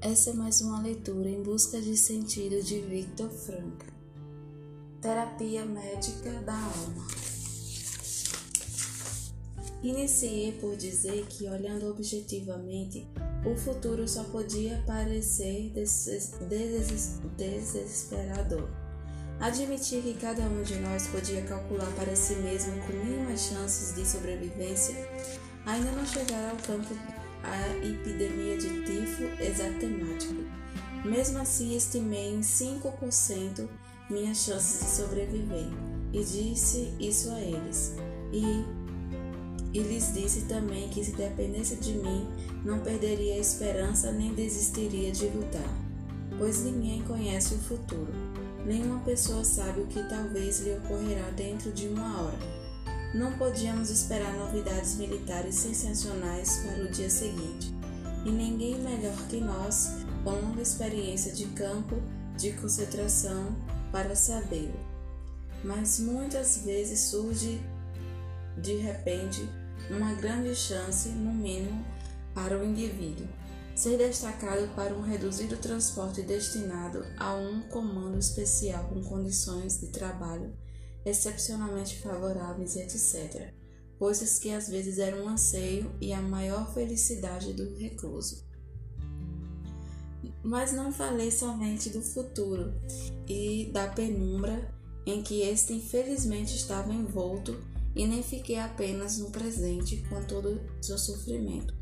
Essa é mais uma leitura em busca de sentido de Victor Frankl. Terapia médica da alma. Iniciei por dizer que, olhando objetivamente, o futuro só podia parecer desesperador. Admitir que cada um de nós podia calcular para si mesmo com mínimas chances de sobrevivência ainda não chegara ao campo a epidemia de tifo exatemático. Mesmo assim, estimei em 5% minhas chances de sobreviver e disse isso a eles. E, e lhes disse também que se dependesse de mim, não perderia a esperança nem desistiria de lutar, pois ninguém conhece o futuro. Nenhuma pessoa sabe o que talvez lhe ocorrerá dentro de uma hora. Não podíamos esperar novidades militares sensacionais para o dia seguinte, e ninguém melhor que nós, com longa experiência de campo de concentração, para sabê-lo. Mas muitas vezes surge de repente uma grande chance, no mínimo, para o indivíduo ser destacado para um reduzido transporte destinado a um comando especial com condições de trabalho excepcionalmente favoráveis, etc. Coisas que às vezes eram um anseio e a maior felicidade do recluso. Mas não falei somente do futuro e da penumbra em que este infelizmente estava envolto e nem fiquei apenas no presente com todo o seu sofrimento.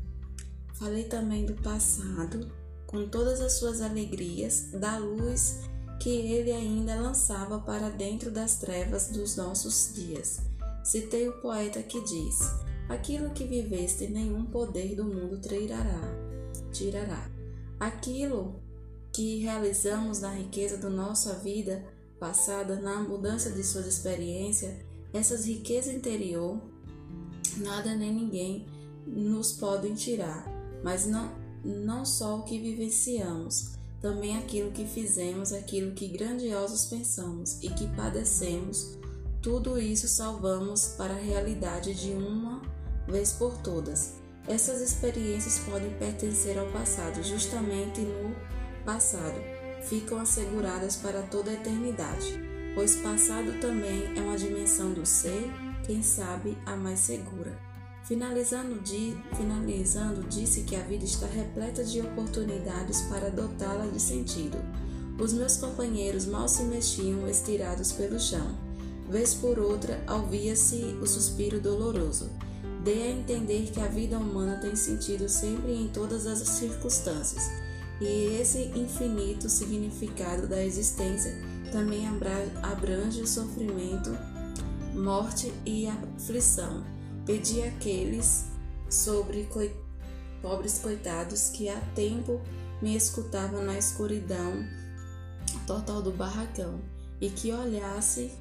Falei também do passado, com todas as suas alegrias, da luz que ele ainda lançava para dentro das trevas dos nossos dias. Citei o poeta que diz: Aquilo que viveste, nenhum poder do mundo tirará. tirará. Aquilo que realizamos na riqueza da nossa vida passada, na abundância de suas experiências, essas riquezas interior, nada nem ninguém nos podem tirar, mas não, não só o que vivenciamos, também aquilo que fizemos, aquilo que grandiosos pensamos e que padecemos, tudo isso salvamos para a realidade de uma vez por todas. Essas experiências podem pertencer ao passado, justamente no passado, ficam asseguradas para toda a eternidade, pois passado também é uma dimensão do ser, quem sabe a mais segura. Finalizando, di, finalizando, disse que a vida está repleta de oportunidades para dotá-la de sentido. Os meus companheiros mal se mexiam estirados pelo chão. Vez por outra, ouvia-se o suspiro doloroso. Dei a entender que a vida humana tem sentido sempre em todas as circunstâncias, e esse infinito significado da existência também abrange o sofrimento, morte e aflição Pedi àqueles sobre coi pobres coitados que há tempo me escutavam na escuridão total do barracão e que olhasse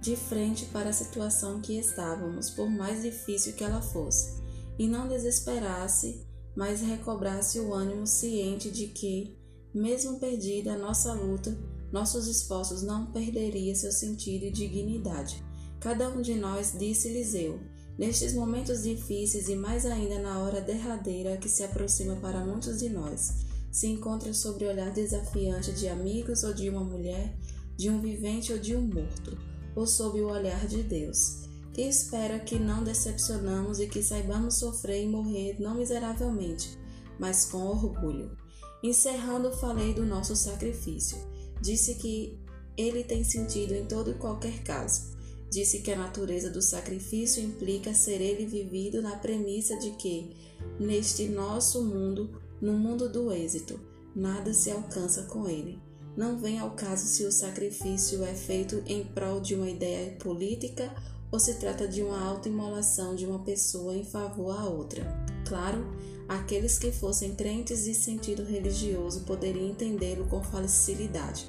de frente para a situação que estávamos, por mais difícil que ela fosse, e não desesperasse, mas recobrasse o ânimo ciente de que, mesmo perdida a nossa luta, nossos esforços não perderiam seu sentido e dignidade. Cada um de nós, disse-lhes eu, Nestes momentos difíceis e mais ainda na hora derradeira que se aproxima para muitos de nós, se encontra sobre o olhar desafiante de amigos ou de uma mulher, de um vivente ou de um morto, ou sob o olhar de Deus, que espera que não decepcionamos e que saibamos sofrer e morrer não miseravelmente, mas com orgulho. Encerrando, falei do nosso sacrifício. Disse que ele tem sentido em todo e qualquer caso Disse que a natureza do sacrifício implica ser ele vivido na premissa de que, neste nosso mundo, no mundo do êxito, nada se alcança com ele. Não vem ao caso se o sacrifício é feito em prol de uma ideia política ou se trata de uma autoimolação de uma pessoa em favor a outra. Claro, aqueles que fossem crentes de sentido religioso poderiam entendê-lo com facilidade.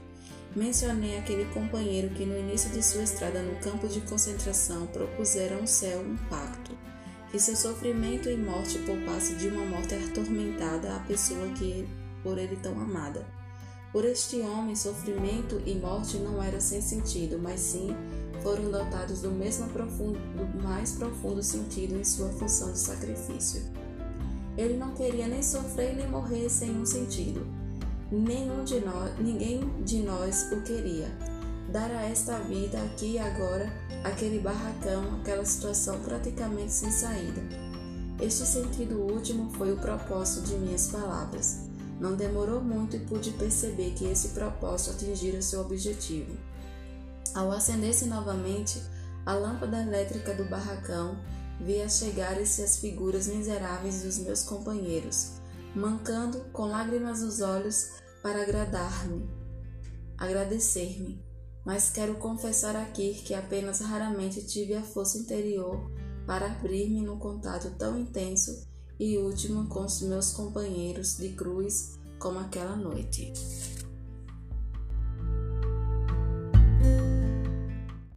Mencionei aquele companheiro que no início de sua estrada no campo de concentração propusera ao céu um pacto, que seu sofrimento e morte poupasse de uma morte atormentada a pessoa que por ele tão amada. Por este homem, sofrimento e morte não eram sem sentido, mas sim foram dotados do, mesmo profundo, do mais profundo sentido em sua função de sacrifício. Ele não queria nem sofrer nem morrer sem um sentido. Nenhum de nós, ninguém de nós o queria. Dar a esta vida aqui e agora, aquele barracão, aquela situação praticamente sem saída. Este sentido último foi o propósito de minhas palavras. Não demorou muito e pude perceber que esse propósito atingira seu objetivo. Ao acender-se novamente a lâmpada elétrica do barracão, via chegarem-se as figuras miseráveis dos meus companheiros, mancando com lágrimas nos olhos para agradar-me, agradecer-me. Mas quero confessar aqui que apenas raramente tive a força interior para abrir-me num contato tão intenso e último com os meus companheiros de cruz como aquela noite.